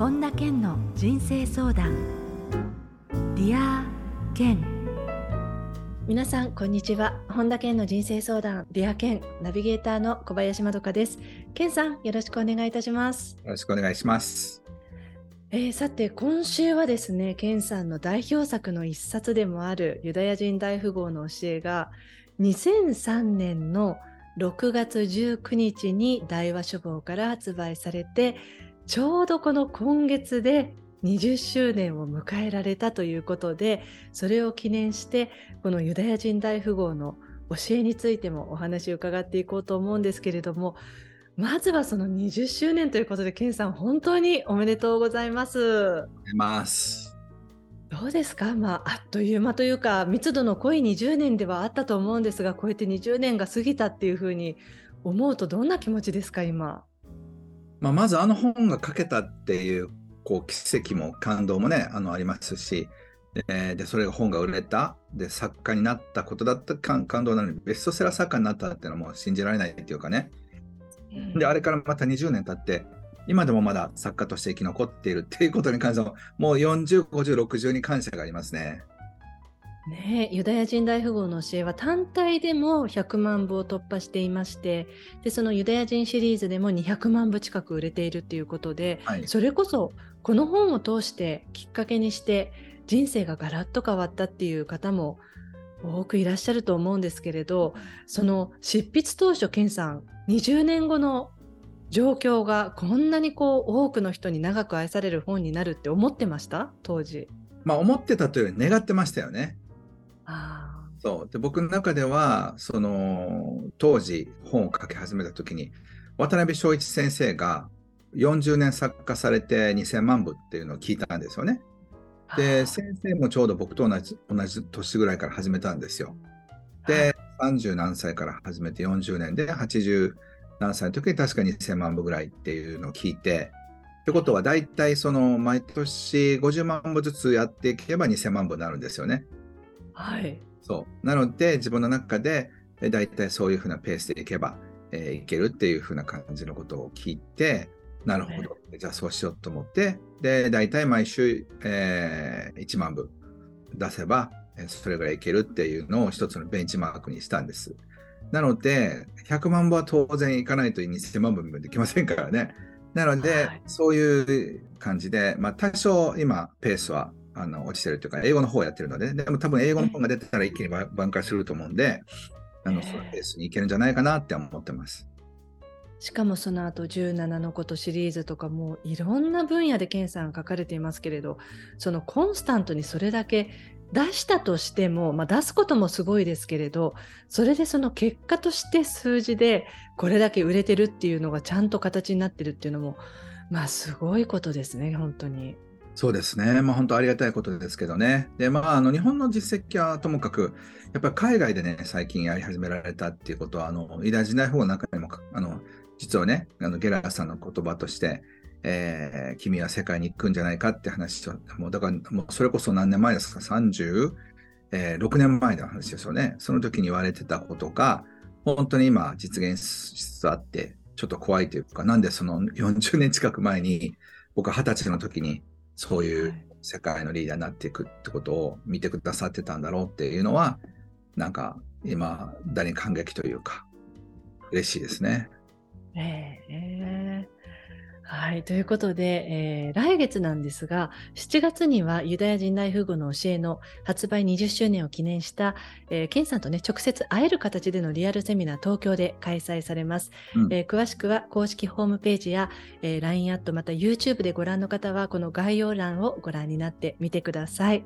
本田健の人生相談。 Dear 健皆さんこんにちは。本田健の人生相談。 Dear 健ナビゲーターの小林まどかです。健さんよろしくお願いいたします。よろしくお願いします。えー、さて今週はですね健さんの代表作の一冊でもあるユダヤ人大富豪の教えが2003年の6月19日に大和書房から発売されてちょうどこの今月で20周年を迎えられたということでそれを記念してこのユダヤ人大富豪の教えについてもお話を伺っていこうと思うんですけれどもまずはその20周年ということで、ケンさん、本当におめでとうございます。ますどうですか、まあ、あっという間というか、密度の濃い20年ではあったと思うんですが、こうやって20年が過ぎたっていうふうに思うと、どんな気持ちですか、今？まあ、まず、あの本が書けたっていうこう奇跡も感動もね、あのありますし、ででそれが本が売れた。で作家になったことだった感感動なのにベストセラー作家になったっていうのも信じられないっていうかね。で、あれからまた20年経って、今でもまだ作家として生き残っているっていうことに関しても、もう40、50、60に感謝がありますね。ね、ユダヤ人大富豪の教えは単体でも100万部を突破していましてでそのユダヤ人シリーズでも200万部近く売れているっていうことで、はい、それこそこの本を通してきっかけにして人生がガラッと変わったっていう方も多くいらっしゃると思うんですけれどその執筆当初健さん20年後の状況がこんなにこう多くの人に長く愛される本になるって思ってました？当時。まあ思ってたというより願ってましたよね。あそうで僕の中ではその当時本を書き始めた時に渡辺正一先生が40年作家されて2000万部っていうのを聞いたんですよね。で、先生もちょうど僕と同じ同じ年ぐらいから始めたんですよ。で、30何歳から始めて40年で80何歳の時に確かに1000万部ぐらいっていうのを聞いて、ってことは大体その毎年50万部ずつやっていけば2000万部になるんですよね。はい。そう。なので自分の中で大体そういうふうなペースでいけば、えー、いけるっていうふうな感じのことを聞いて、なるほど。じゃあそうしようと思って、で、大体毎週、えー、1万部出せば、それぐらいいけるっていうのを一つのベンチマークにしたんです。なので、100万部は当然いかないと2000万部もできませんからね。なので、はい、そういう感じで、まあ、多少今、ペースはあの落ちてるというか、英語の方をやってるので、でも多分英語の方が出てたら一気に挽回すると思うんで、あのそのペースにいけるんじゃないかなって思ってます。しかもその後17のことシリーズとかもいろんな分野で健さん書かれていますけれどそのコンスタントにそれだけ出したとしても、まあ、出すこともすごいですけれどそれでその結果として数字でこれだけ売れてるっていうのがちゃんと形になってるっていうのもまあすごいことですね本当に。そうですね、まあ、本当ありがたいことですけどね。で、まあ、あの日本の実績はともかく、やっぱり海外でね、最近やり始められたっていうことは、あの偉大時代法の中にもあの実はね、あのゲラーさんの言葉として、えー、君は世界に行くんじゃないかって話を、もうだからもうそれこそ何年前ですか、36、えー、年前の話ですよね。その時に言われてたことが、本当に今実現しつつあって、ちょっと怖いというか、なんでその40年近く前に、僕は二十歳の時にそういう世界のリーダーになっていくってことを見てくださってたんだろうっていうのは、なんか今、大に感激というか、嬉しいですね。ええはい。ということで、えー、来月なんですが、7月にはユダヤ人大富豪の教えの発売20周年を記念した、えー、ケンさんとね、直接会える形でのリアルセミナー東京で開催されます。うん、えー、詳しくは公式ホームページや、えー、LINE アット、また YouTube でご覧の方は、この概要欄をご覧になってみてください。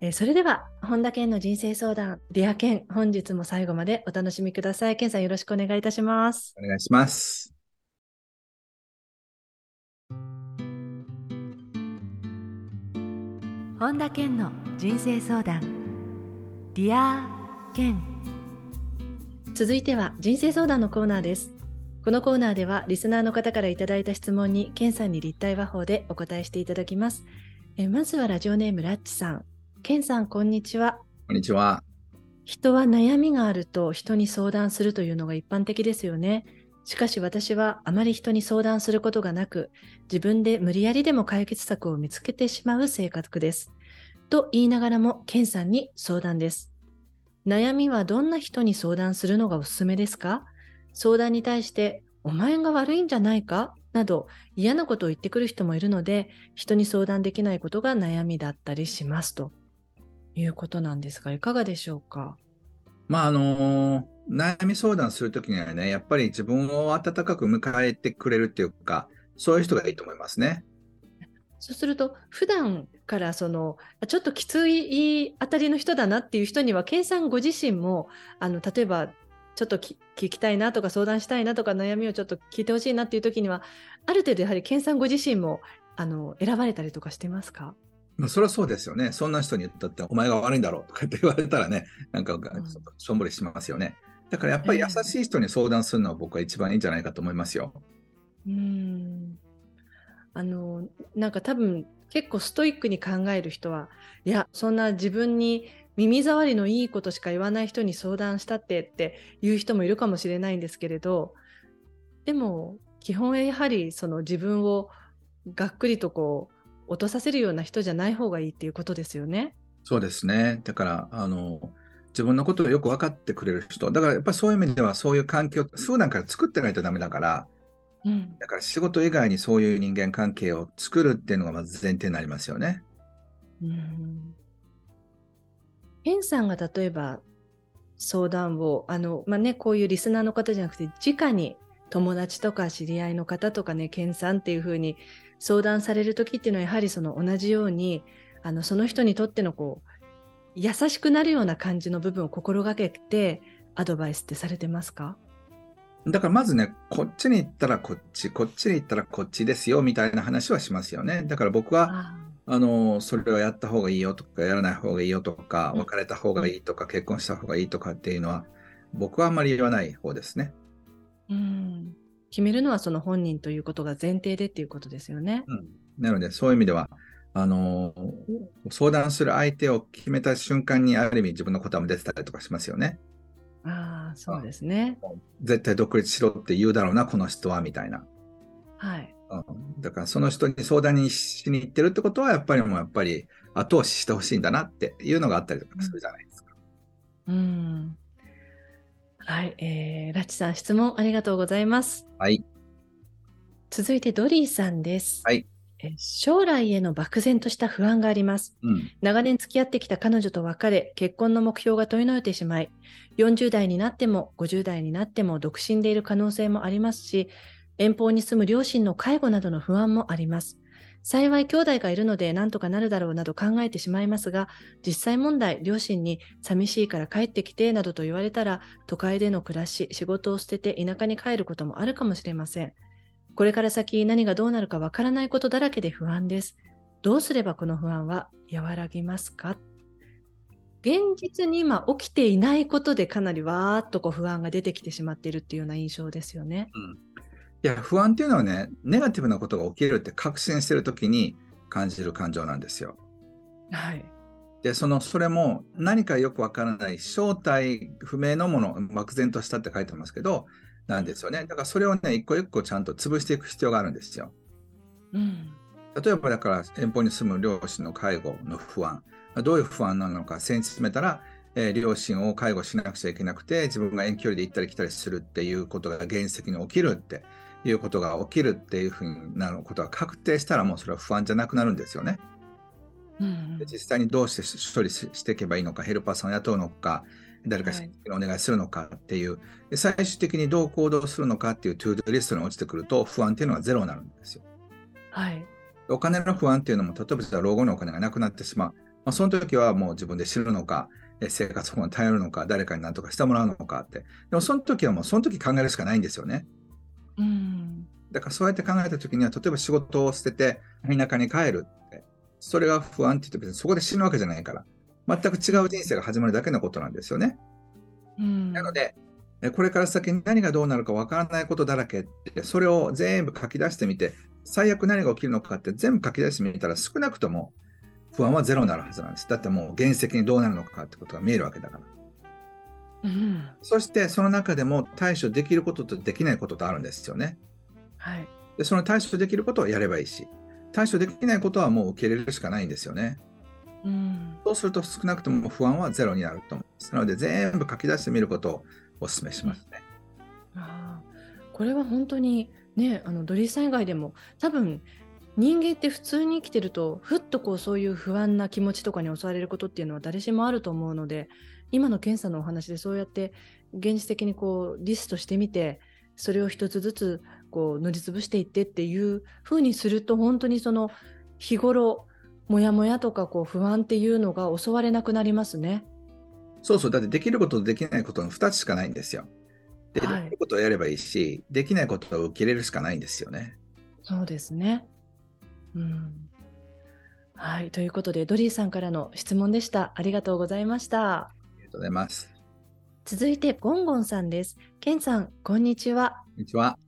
えー、それでは、本田健の人生相談、 Dear Ken、本日も最後までお楽しみください。健さんよろしくお願いいたします。お願いします。本田健の人生相談、 Dear Ken。続いては人生相談のコーナーです。このコーナーではリスナーの方からいただいた質問に健さんに立体話法でお答えしていただきます。えまずはラジオネームラッチさん。ケンさん、こんにちは。こんにちは。人は悩みがあると人に相談するというのが一般的ですよね。しかし私はあまり人に相談することがなく、自分で無理やりでも解決策を見つけてしまう性格です。と言いながらも、ケンさんに相談です。悩みはどんな人に相談するのがおすすめですか？相談に対して、お前が悪いんじゃないか？など嫌なことを言ってくる人もいるので、人に相談できないことが悩みだったりしますということなんですが、いかがでしょうか？まああの悩み相談するときにはね、やっぱり自分を温かく迎えてくれるっていうか、そういう人がいいと思いますね。そうすると、普段からそのちょっときついあたりの人だなっていう人には、健さんご自身もあの例えばちょっと聞きたいなとか相談したいなとか悩みをちょっと聞いてほしいなっていう時には、ある程度やはり健さんご自身もあの選ばれたりとかしてますか？まあ、それはそうですよね。そんな人に言ったって、お前が悪いんだろうとかって言われたらね、なんか、しょんぼりしますよね。だからやっぱり優しい人に相談するのは僕は一番いいんじゃないかと思いますよ。うん。あの、なんか多分結構ストイックに考える人は、いや、そんな自分に耳障りのいいことしか言わない人に相談したってっていう人もいるかもしれないんですけれど、でも基本はやはりその自分をがっくりとこう落とさせるような人じゃない方がいいっていうことですよね。そうですね。だからあの自分のことをよく分かってくれる人。だからやっぱりそういう意味ではそういう環境、普段から作ってないとダメだから、うん、だから仕事以外にそういう人間関係を作るっていうのがまず前提になりますよね。うん。ヘンさんが例えば相談を、あの、まあね、こういうリスナーの方じゃなくて、直に友達とか知り合いの方とかね、ケンさんっていうふうに相談される時っていうのはやはりその同じように、あのその人にとってのこう優しくなるような感じの部分を心がけてアドバイスってされてますか？だからまずね、こっちに行ったらこっち、こっちに行ったらこっちですよみたいな話はしますよね。だから僕は、あの、それをやった方がいいよとか、やらない方がいいよとか、別れた方がいいとか、結婚した方がいいとかっていうのは、僕はあんまり言わない方ですね。うん。決めるのはその本人ということが前提でっていうことですよね。うん。なので、そういう意味では、あの相談する相手を決めた瞬間にある意味自分の答えも出てたりとかしますよね。ああ、そうですね。絶対独立しろって言うだろうな、この人は、みたいな。はい。うん、だからその人に相談にしに行ってるってことは、やっぱりもうやっぱり後押ししてほしいんだなっていうのがあったりとかするじゃないですか。うん。うんはい、えー、ラチさん質問ありがとうございます。はい。続いてドリーさんです。はい。将来への漠然とした不安があります、うん、長年付き合ってきた彼女と別れ、結婚の目標が問いのえてしまい、40代になっても50代になっても独身でいる可能性もありますし、遠方に住む両親の介護などの不安もあります。幸い兄弟がいるので何とかなるだろうなど考えてしまいますが、実際問題、両親に寂しいから帰ってきてなどと言われたら、都会での暮らし、仕事を捨てて田舎に帰ることもあるかもしれません。これから先何がどうなるかわからないことだらけで不安です。どうすればこの不安は和らぎますか？現実に今起きていないことでかなりわーっとこう不安が出てきてしまっているっていうような印象ですよね。うん、いや不安っていうのはねネガティブなことが起きるって確信してる時に感じる感情なんですよ。はい。でそのそれも何かよくわからない正体不明のもの漠然としたって書いてますけどなんですよね。だからそれをね、一個一個ちゃんと潰していく必要があるんですよ。うん、例えばだから遠方に住む両親の介護の不安、どういう不安なのか、先進めたら、えー、両親を介護しなくちゃいけなくて、自分が遠距離で行ったり来たりするっていうことが現実に起きるっていうことが起きるっていうふうになることが確定したら、もうそれは不安じゃなくなるんですよね。うん、実際にどうして処理していけばいいのか、ヘルパーさんを雇うのか、誰かお願いするのかっていう、はい、最終的にどう行動するのかっていう to-do list に落ちてくると不安っていうのはゼロになるんですよ。はい。お金の不安っていうのも、例えば老後のお金がなくなってしまう。まあ、その時はもう自分で死ぬのか、生活保護に頼るのか、誰かに何とかしてもらうのかって。でもその時はもうその時考えるしかないんですよね。うん。だからそうやって考えた時には、例えば仕事を捨てて田舎に帰るって。それが不安って言って別にそこで死ぬわけじゃないから。全く違う人生が始まるだけのことなんですよね。うん、なので、これから先何がどうなるかわからないことだらけって、それを全部書き出してみて、最悪何が起きるのかって全部書き出してみたら少なくとも不安はゼロになるはずなんです。だってもう原石にどうなるのかってことが見えるわけだから。うんそしてその中でも対処できることとできないこととあるんですよね。はい。で、その対処できることをやればいいし、対処できないことはもう受け入れるしかないんですよね。うんそうすると少なくとも不安はゼロになると思います。なので全部書き出してみることをお勧めしますね。あーこれは本当にねあのドリーさん以外でも多分人間って普通に生きてるとふっとこうそういう不安な気持ちとかに襲われることっていうのは誰しもあると思うので今の検査のお話でそうやって現実的にこうリストしてみてそれを一つずつこう塗りつぶしていってっていう風にすると本当にその日頃モヤモヤとかこう不安っていうのが襲われなくなりますね。そうそう、だってできることとできないことの2つしかないんですよ。で、はいできることをやればいいし、できないことを受け入れるしかないんですよね。そうですね。うん。はい。ということで、ドリーさんからの質問でした。ありがとうございました。ありがとうございます。続いて、ゴンゴンさんです。ケンさん、こんにちは。こんにちは。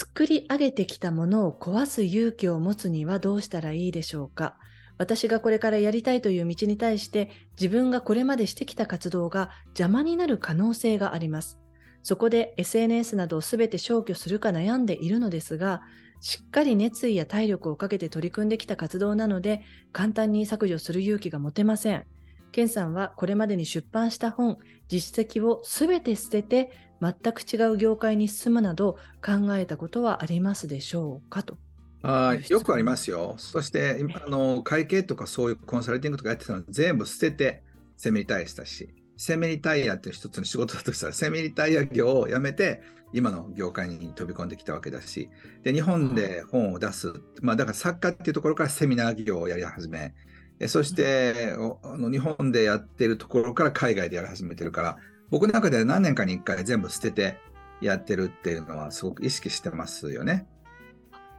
作り上げてきたものを壊す勇気を持つにはどうしたらいいでしょうか？私がこれからやりたいという道に対して自分がこれまでしてきた活動が邪魔になる可能性があります。そこで SNS などをすべて消去するか悩んでいるのですが、しっかり熱意や体力をかけて取り組んできた活動なので、簡単に削除する勇気が持てません。ケンさんはこれまでに出版した本、実績をすべて捨てて、全く違う業界に進むなど考えたことはありますでしょうかと。はい、よくありますよ。そして、今あの会計とかそういうコンサルティングとかやってたの全部捨ててセミリタイアしたし、セミリタイヤっていう一つの仕事だとしたら、セミリタイヤ業を辞めて、今の業界に飛び込んできたわけだし、で日本で本を出す、まあ、だから作家っていうところからセミナー業をやり始め、えそして、おあの日本でやってるところから海外でやり始めてるから、僕の中では何年かに1回全部捨ててやってるっていうのはすごく意識してますよね。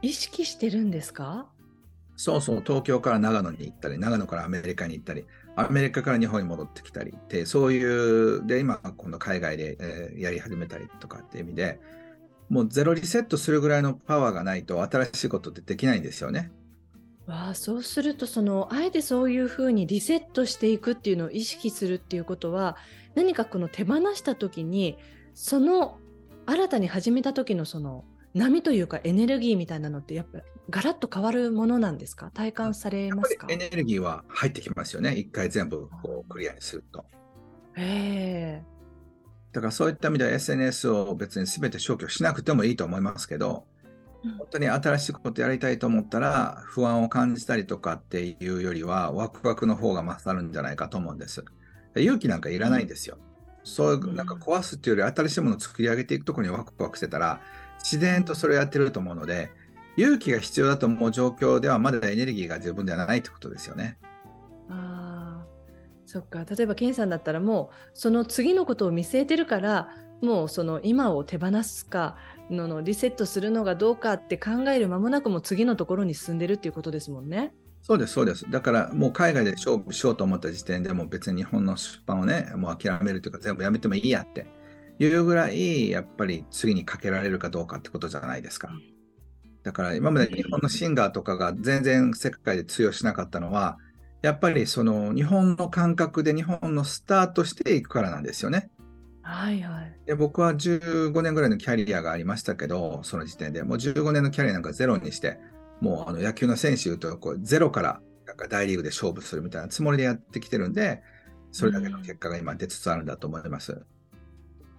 意識してるんですか？そうそう、東京から長野に行ったり、長野からアメリカに行ったり、アメリカから日本に戻ってきたりって、そういう、で、今、今度海外で、えーやり始めたりとかっていう意味で、もうゼロリセットするぐらいのパワーがないと、新しいことってできないんですよね。わあそうするとそのあえてそういうふうにリセットしていくっていうのを意識するっていうことは何かこの手放した時にその新たに始めた時のその波というかエネルギーみたいなのってやっぱガラッと変わるものなんですか？体感されますか？エネルギーは入ってきますよね。一回全部こうクリアにすると。ええだからそういった意味では SNS を別に全て消去しなくてもいいと思いますけど、うん本当に新しいことやりたいと思ったら、不安を感じたりとかっていうよりは、ワクワクの方が勝るんじゃないかと思うんです。勇気なんかいらないんですよ。そういう、なんか壊すっていうより、新しいものを作り上げていくところにワクワクしてたら、自然とそれをやってると思うので、勇気が必要だと思う状況では、まだエネルギーが十分ではないってことですよね。ああそっか例えばケンさんだったらもうその次のことを見据えてるからもうその今を手放すかののリセットするのがどうかって考える間もなくもう次のところに進んでるっていうことですもんね。そうです、そうです。だからもう海外で勝負しようと思った時点でもう別に日本の出版をね、もう諦めるというか全部やめてもいいやっていうぐらい、やっぱり次にかけられるかどうかってことじゃないですか。だから今まで日本のシンガーとかが全然世界で通用しなかったのは、やっぱりその日本の感覚で日本のスタートしていくからなんですよね。はいはい。で僕は15年ぐらいのキャリアがありましたけど、その時点でもう15年のキャリアなんかゼロにして、もうあの野球の選手とこうゼロからなんか大リーグで勝負するみたいなつもりでやってきてるんで、それだけの結果が今出つつあるんだと思います。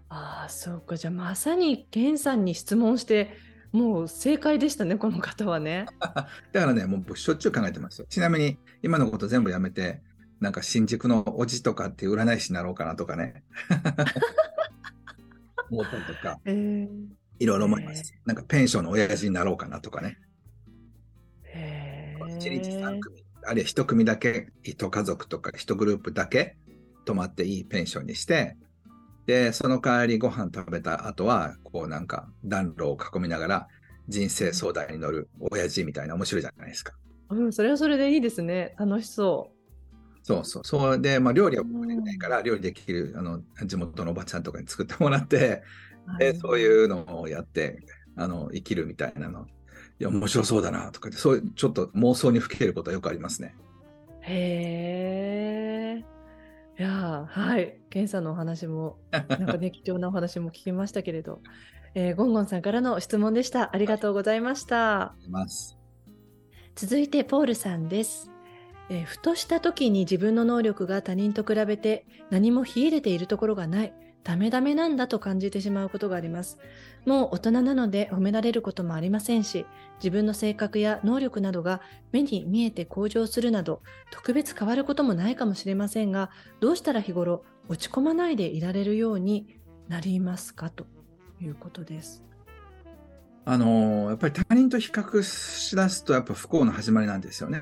ああそうかじゃあまさにケンさんに質問してもう正解でしたねこの方はね。だからね、もう僕しょっちゅう考えてますよ。ちなみに今のこと全部やめて、なんか新宿のおじとかって占い師になろうかなとかね。思ったりとか、えー、いろいろ思います。なんかペンションの親父になろうかなとかね。へ1日3ー組、あるいは1組だけ、1家族とか1グループだけ泊まっていいペンションにして、で、その代わりご飯食べた後は、こうなんか暖炉を囲みながら人生相談に乗る親父みたいな面白いじゃないですか。うん、それはそれでいいですね楽しそそうそう。それで、まあ料理は僕できないから、料理できるあの地元のおばちゃんとかに作ってもらって、う。で、そういうのをやって、あの、生きるみたいなの。いや、面白そうだなとかって、そういう、ちょっと妄想にふけることはよくありますね。へえ。いやはい、ケンさんのお話も、なんかね、貴重なお話も聞きましたけれど、えー、ゴンゴンさんからの質問でした。ありがとうございました。続いて、ポールさんです。えー、ふとした時に自分の能力が他人と比べて何も秀でているところがない。ダメダメなんだと感じてしまうことがあります。もう大人なので褒められることもありませんし、自分の性格や能力などが目に見えて向上するなど、特別変わることもないかもしれませんが、どうしたら日頃落ち込まないでいられるようになりますかということです。あのやっぱり他人と比較しだすとやっぱ不幸の始まりなんですよね。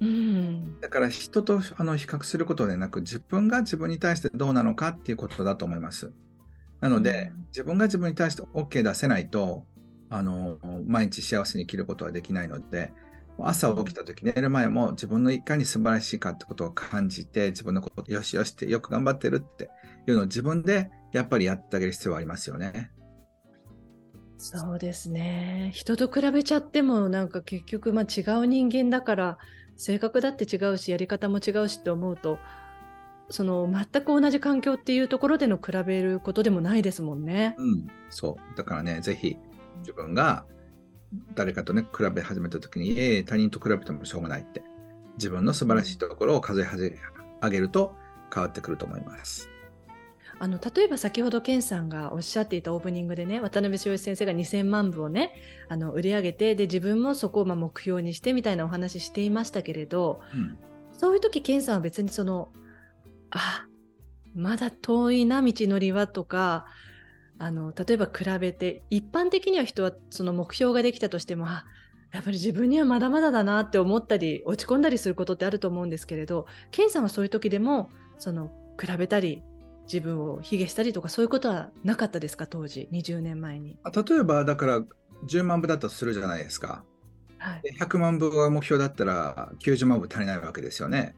うん、だから人とあの比較することでなく自分が自分に対してどうなのかっていうことだと思います。なので、うん、自分が自分に対して OK 出せないとあの毎日幸せに生きることはできないので朝起きた時寝る前も自分のいかに素晴らしいかってことを感じて自分のことよしよしってよく頑張ってるっていうのを自分でやっぱりやってあげる必要はありますよね。そうですね人と比べちゃってもなんか結局まあ違う人間だから性格だって違うしやり方も違うしって思うとその全く同じ環境っていうところでの比べることでもないですもんね。うん、そうだからねぜひ自分が誰かとね比べ始めた時に、えー、他人と比べてもしょうがないって自分の素晴らしいところを数え上げると変わってくると思います。あの例えば先ほど健さんがおっしゃっていたオープニングでね渡辺翔一先生が2000万部をねあの売り上げてで自分もそこをま目標にしてみたいなお話していましたけれど、うん、そういう時健さんは別にそのあまだ遠いな道のりはとかあの例えば比べて一般的には人はその目標ができたとしてもあやっぱり自分にはまだまだだなって思ったり落ち込んだりすることってあると思うんですけれど健さんはそういう時でもその比べたり自分を卑下したりとかそういうことはなかったですか？当時20年前に。例えばだから10万部だったとするじゃないですか。はい、100万部が目標だったら90万部足りないわけですよね。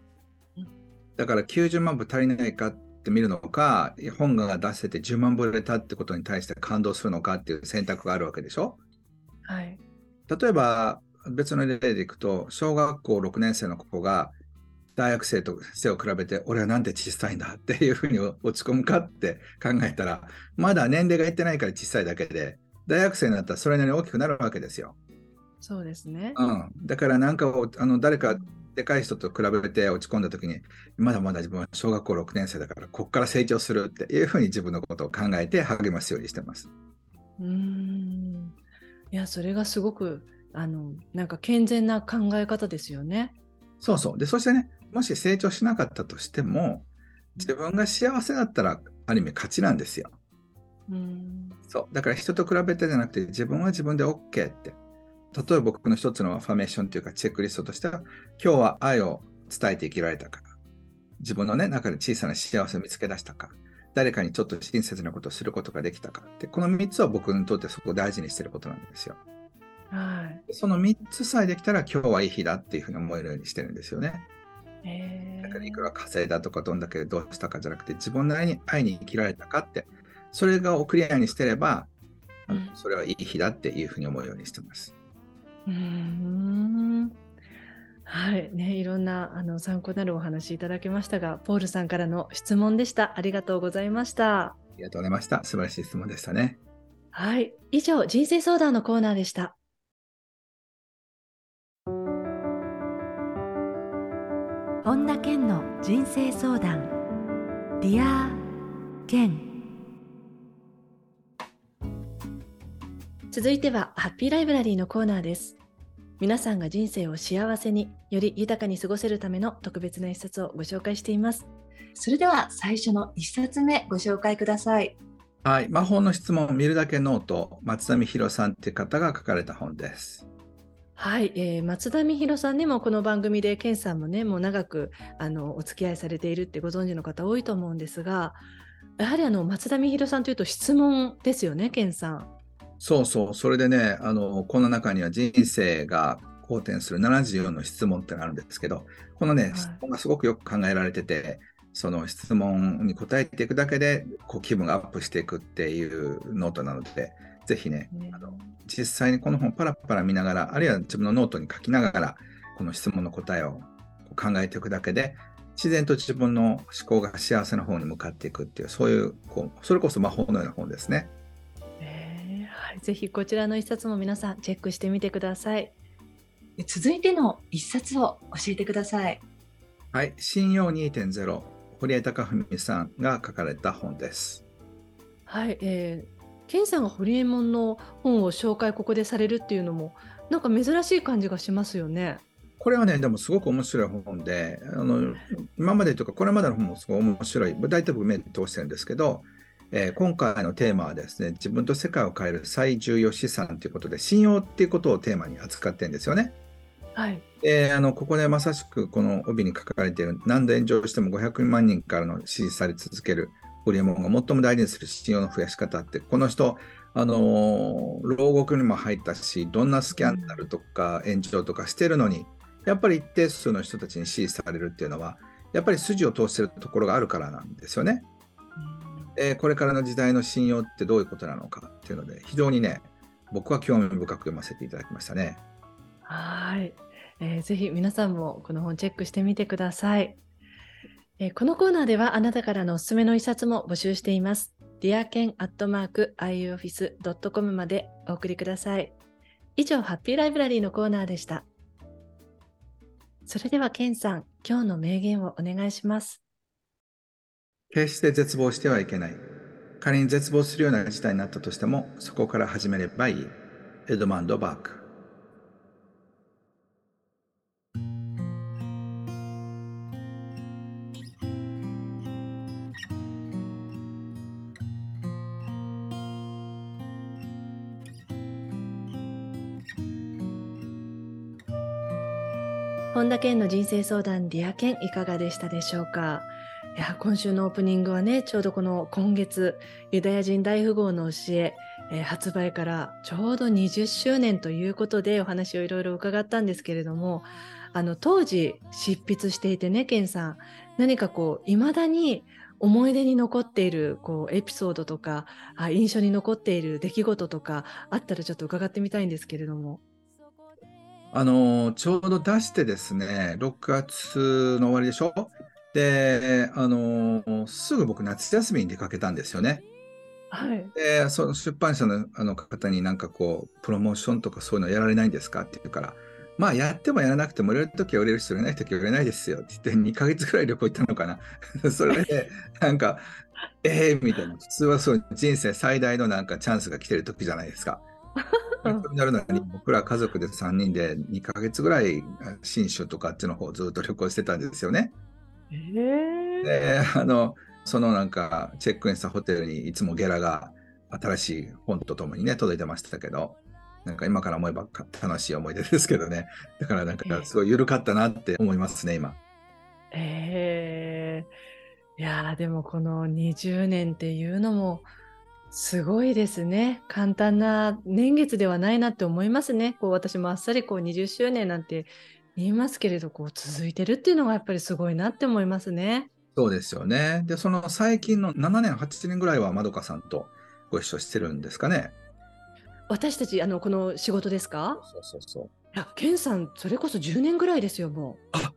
だから90万部足りないかって見るのか本が出せて10万部売れたってことに対して感動するのかっていう選択があるわけでしょ。はい、例えば別の例でいくと小学校6年生の子が大学生と背を比べて俺はなんで小さいんだっていうふうに落ち込むかって考えたらまだ年齢がいってないから小さいだけで大学生になったらそれなりに大きくなるわけですよ。そうですね、うん、だからなんかあの誰かでかい人と比べて落ち込んだ時にまだまだ自分は小学校6年生だからここから成長するっていうふうに自分のことを考えて励ますようにしてます。うんいやそれがすごくあのなんか健全な考え方ですよね。そうそうでそしてねもし成長しなかったとしても、自分が幸せだったら、ある意味勝ちなんですよ。うん、そう。だから人と比べてじゃなくて、自分は自分で OK って。例えば僕の一つのファメーションというかチェックリストとしては、今日は愛を伝えて生きられたか。自分の、ね、中で小さな幸せを見つけ出したか。誰かにちょっと親切なことをすることができたかって、この3つは僕にとってそこを大事にしてることなんですよ。はい、その3つさえできたら今日はいい日だっていうふうに思えるようにしてるんですよね。だからいくら稼いだとかどんだけどうしたかじゃなくて自分なりに愛に生きられたかってそれがをクリアにしてれば、うん、それはいい日だっていうふうに思うようにしてます。うんはいね、いろんなあの参考になるお話いただきましたが、ポールさんからの質問でした。ありがとうございました。ありがとうございました。素晴らしい質問でしたね。はい、以上、人生相談のコーナーでした。本田健の人生相談。 Dear Ken 続いてはハッピーライブラリーのコーナーです。皆さんが人生を幸せにより豊かに過ごせるための特別な一冊をご紹介しています。それでは最初の一冊目ご紹介ください。はい。魔法の質問見るだけノート松田美弘さんという方が書かれた本です。はい、えー、松田美弘さんにもこの番組で健さんもねもう長くあのお付き合いされているってご存知の方多いと思うんですがやはりあの松田美弘さんというと質問ですよね健さん。そうそうそれでねあのこの中には人生が好転する74の質問ってのがあるんですけどこのね、はい、質問がすごくよく考えられててその質問に答えていくだけでこう気分がアップしていくっていうノートなのでぜひね、ねあの実際にこの本パラパラ見ながら、あるいは自分のノートに書きながら、この質問の答えを考えていくだけで、自然と自分の思考が幸せの方に向かっていくっていうそういうこうそれこそ魔法のような本ですね。えーはい、ぜひこちらの一冊も皆さんチェックしてみてください。続いての一冊を教えてください。はい、信用2.0堀江貴文さんが書かれた本です。はい、えー、ケンさんが堀江門の本を紹介ここでされるっていうのもなんか珍しい感じがしますよね。これはね、でもすごく面白い本で、あの今までというか、これまでの本もすごい面白い、大体僕、目通してるんですけど、えー、今回のテーマはですね、自分と世界を変える最重要資産ということで、信用っていうことをテーマに扱ってるんですよね。はい。えー、あのここでまさしくこの帯に書かれている、何度炎上しても500万人からの支持され続けるホリエモンが最も大事にする信用の増やし方って、この人、あの、牢獄にも入ったし、どんなスキャンダルとか炎上とかしてるのに、やっぱり一定数の人たちに支持されるっていうのは、やっぱり筋を通してるところがあるからなんですよね。えー、これからの時代の信用ってどういうことなのかっていうので、非常にね、僕は興味深く読ませていただきましたね。はい、えー、ぜひ皆さんもこの本チェックしてみてください。え、このコーナーではあなたからのおすすめの一冊も募集しています。dearken.ioffice.com までお送りください。以上、ハッピーライブラリーのコーナーでした。それでは、ケンさん、今日の名言をお願いします。決して絶望してはいけない。仮に絶望するような事態になったとしても、そこから始めればいい。エドマンド・バーク。本田健の人生相談 Dear Ken いかがでしたでしょうか？いや今週のオープニングはねちょうどこの今月ユダヤ人大富豪の教ええー、発売からちょうど20周年ということでお話をいろいろ伺ったんですけれどもあの当時執筆していてね健さん何かこういまだに思い出に残っているこうエピソードとかあ印象に残っている出来事とかあったらちょっと伺ってみたいんですけれども。あのちょうど出してですね、6月の終わりでしょ？で、あのすぐ僕、夏休みに出かけたんですよね。はい、で、その出版社のあの方になんかこう、プロモーションとかそういうのやられないんですか？って言うから、まあ、やってもやらなくても売れるときは売れるし、売れないときは売れないですよって言って、2ヶ月ぐらい旅行行ったのかな。それで、なんか、ええー、みたいな、普通はそう人生最大のなんかチャンスが来てる時じゃないですか。になるのに、僕ら家族で3人で2ヶ月ぐらい信州とかっていうの方をずっと旅行してたんですよね。えー、であのそのなんかチェックインしたホテルにいつもゲラが新しい本とともにね届いてましたけどなんか今から思えば楽しい思い出ですけどね。だからなんかすごい緩かったなって思いますね今。えー、いやでもこの20年っていうのもすごいですね。簡単な年月ではないなって思いますね。こう私もあっさりこう20周年なんて言いますけれど、こう続いてるっていうのがやっぱりすごいなって思いますね。そうですよね。で、その最近の7年、8年ぐらいはまどかさんとご一緒してるんですかね。私たち、あの、この仕事ですか？そうそうそう。いや、ケンさん、それこそ10年ぐらいですよ、もう。あ、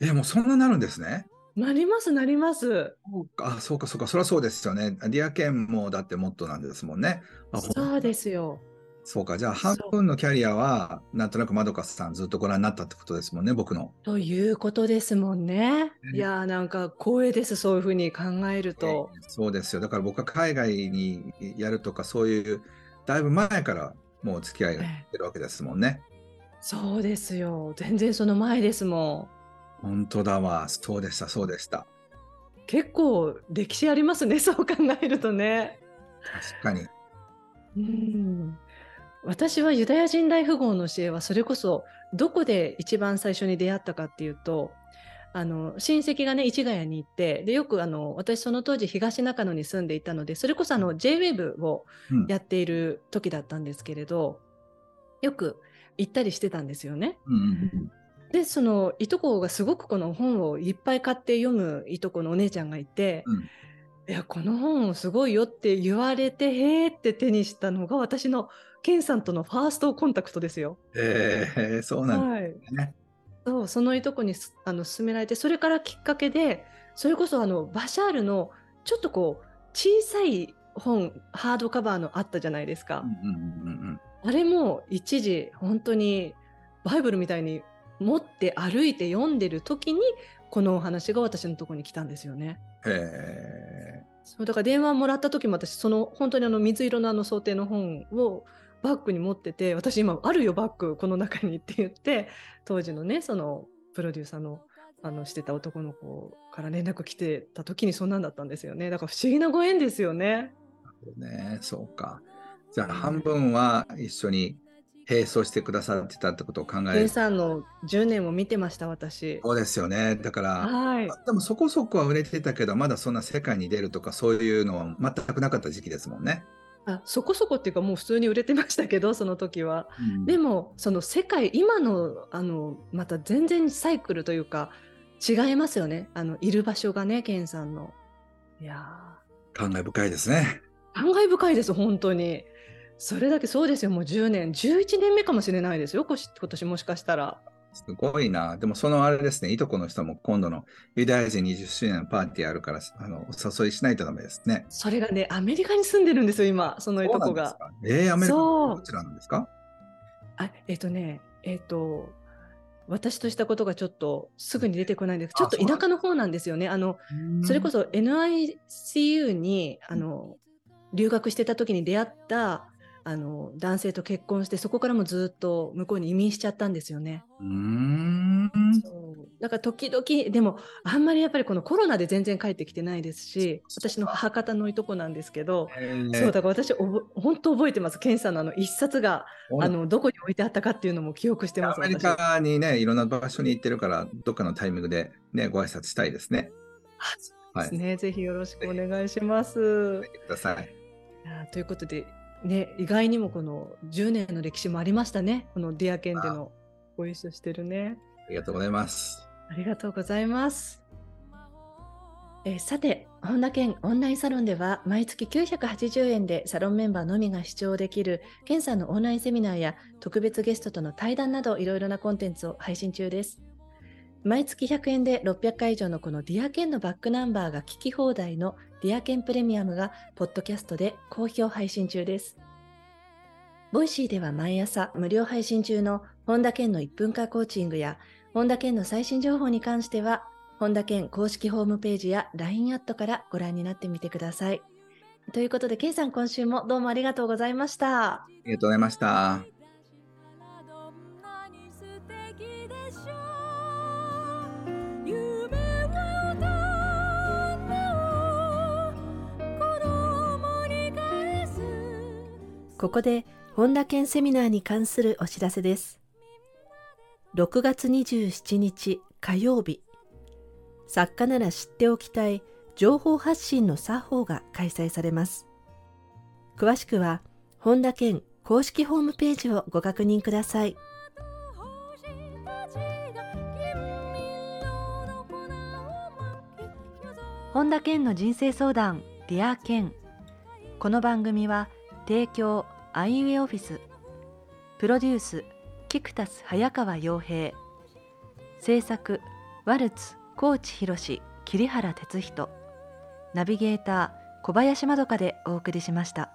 え、もうそんななるんですね。なります、なります。あ、そうか、そうか、そりゃそうですよね。ディアケンもだってもっとなんですもんね。そうですよ。そうか、じゃあ半分のキャリアは、なんとなくまどかさんずっとご覧になったってことですもんね、僕の。ということですもんね。いやなんか光栄です、そういうふうに考えると、えー、そうですよ。だから僕は海外にやるとか、そういう、だいぶ前からもう付き合いがしてるわけですもんね。えー、そうですよ。全然その前ですもん。本当だわ。そうでした、そうでした。結構歴史ありますね、そう考えるとね。確かに。うん私はユダヤ人大富豪の教えはそれこそどこで一番最初に出会ったかっていうとあの親戚がね市ヶ谷に行ってでよくあの私その当時東中野に住んでいたのでそれこそあの JWAVE をやっている時だったんですけれど、うん、よく行ったりしてたんですよね。うんうんうんでそのいとこがすごくこの本をいっぱい買って読むいとこのお姉ちゃんがいて、うん、いやこの本すごいよって言われてへーって手にしたのが私のケンさんとのファーストコンタクトですよ。えー、そうなんですね。はいそうそのいとこにすあの勧められてそれからきっかけでそれこそあのバシャールのちょっとこう小さい本ハードカバーのあったじゃないですか、あれも一時本当にバイブルみたいに持って歩いて読んでる時にこのお話が私のところに来たんですよね。へえ。そうだから電話もらった時も私その本当にあの水色のあの想定の本をバッグに持ってて私今あるよバッグこの中にって言って当時のねそのプロデューサーのあのしてた男の子から連絡来てた時にそんなんだったんですよねだから不思議なご縁ですよね。ね、そうか。じゃあ半分は一緒に並走してくださってたってことを考えるさんの10年を見てました私。そうですよね。だから、はい。でもそこそこは売れてたけど、まだそんな世界に出るとかそういうのは全くなかった時期ですもんね。あそこそこっていうかもう普通に売れてましたけどその時は。うんでもその世界今のあのまた全然サイクルというか違いますよねあのいる場所がねケンさんの。いや感慨深いですね。ー感慨深いです本当に。それだけそうですよ。もう10年。11年目かもしれないですよ。今年もしかしたら。すごいな。でもそのあれですね、いとこの人も今度のユダヤ人20周年のパーティーあるから、あのお誘いしないとダメですね。それがねアメリカに住んでるんですよ今。そのいとこが。えー、アメリカどちらなんですか？あえっ、とねえっ、と私としたことがちょっとすぐに出てこないんです。ちょっと田舎の方なんですよね。あのそれこそ NICU にあの留学してた時に出会ったあの男性と結婚してそこからもずっと向こうに移民しちゃったんですよね。うーん。そうだから時々でもあんまりやっぱりこのコロナで全然帰ってきてないですし私の母方のいとこなんですけど、えーそうだから私おぼ本当覚えてますケンさんのあの一冊があのどこに置いてあったかっていうのも記憶してますアメリ私カにね、いろんな場所に行ってるから、どっかのタイミングでね、ご挨拶したいですね。あそうですね、ぜひよろしくお願いします。ください。ということで、ね、意外にもこの10年の歴史もありましたね。このディアケンでのご一緒してるね。ありがとうございます。ありがとうございます。えーさて、本田健オンラインサロンでは毎月980円でサロンメンバーのみが視聴できる健さんのオンラインセミナーや特別ゲストとの対談などいろいろなコンテンツを配信中です。毎月100円で600回以上のこの Dear Ken のバックナンバーが聞き放題の Dear Ken プレミアムがポッドキャストで好評配信中です。ボイシーでは毎朝無料配信中の本田健の1分間コーチングや本田健の最新情報に関しては本田健公式ホームページや LINE アットからご覧になってみてください。ということで、健さん今週もどうもありがとうございました。ありがとうございました。ここで本田健セミナーに関するお知らせです。6月27日火曜日、作家なら知っておきたい情報発信の作法が開催されます。詳しくは本田健公式ホームページをご確認ください。本田健の人生相談Dear Ken この番組は提供アイウェイオフィス。プロデュースキクタス早川洋平。制作ワルツ高知博桐原哲人。ナビゲーター小林まどかでお送りしました。